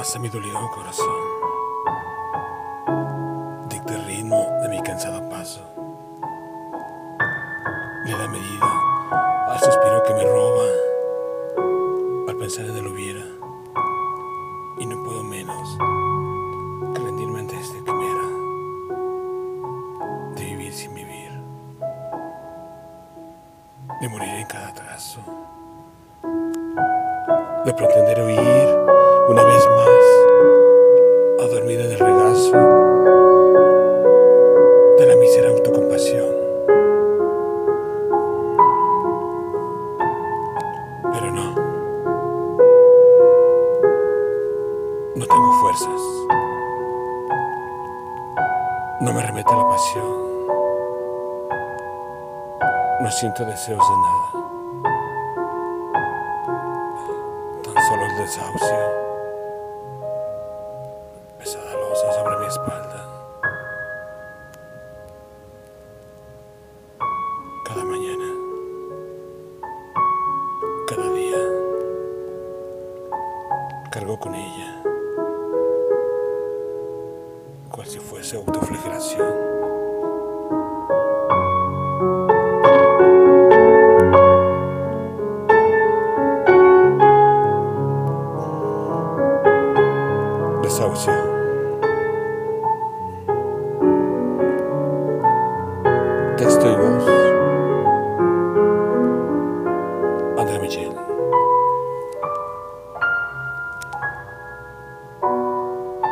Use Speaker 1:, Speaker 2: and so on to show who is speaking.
Speaker 1: Pasa mi dolido corazón. Dicta el ritmo de mi cansado paso. Le da medida al suspiro que me roba al pensar en el hubiera. Y no puedo menos que rendirme ante este quimera de vivir sin vivir, de morir en cada trazo, de pretender huir una vez más a dormir en el regazo de la mísera autocompasión. Pero no, no tengo fuerzas, no me remete la pasión, no siento deseos de nada, solo el desahucio. Pesada losa sobre mi espalda. Cada mañana. Cada día. Cargo con ella. Cual si fuese autoflagelación. That's it's here.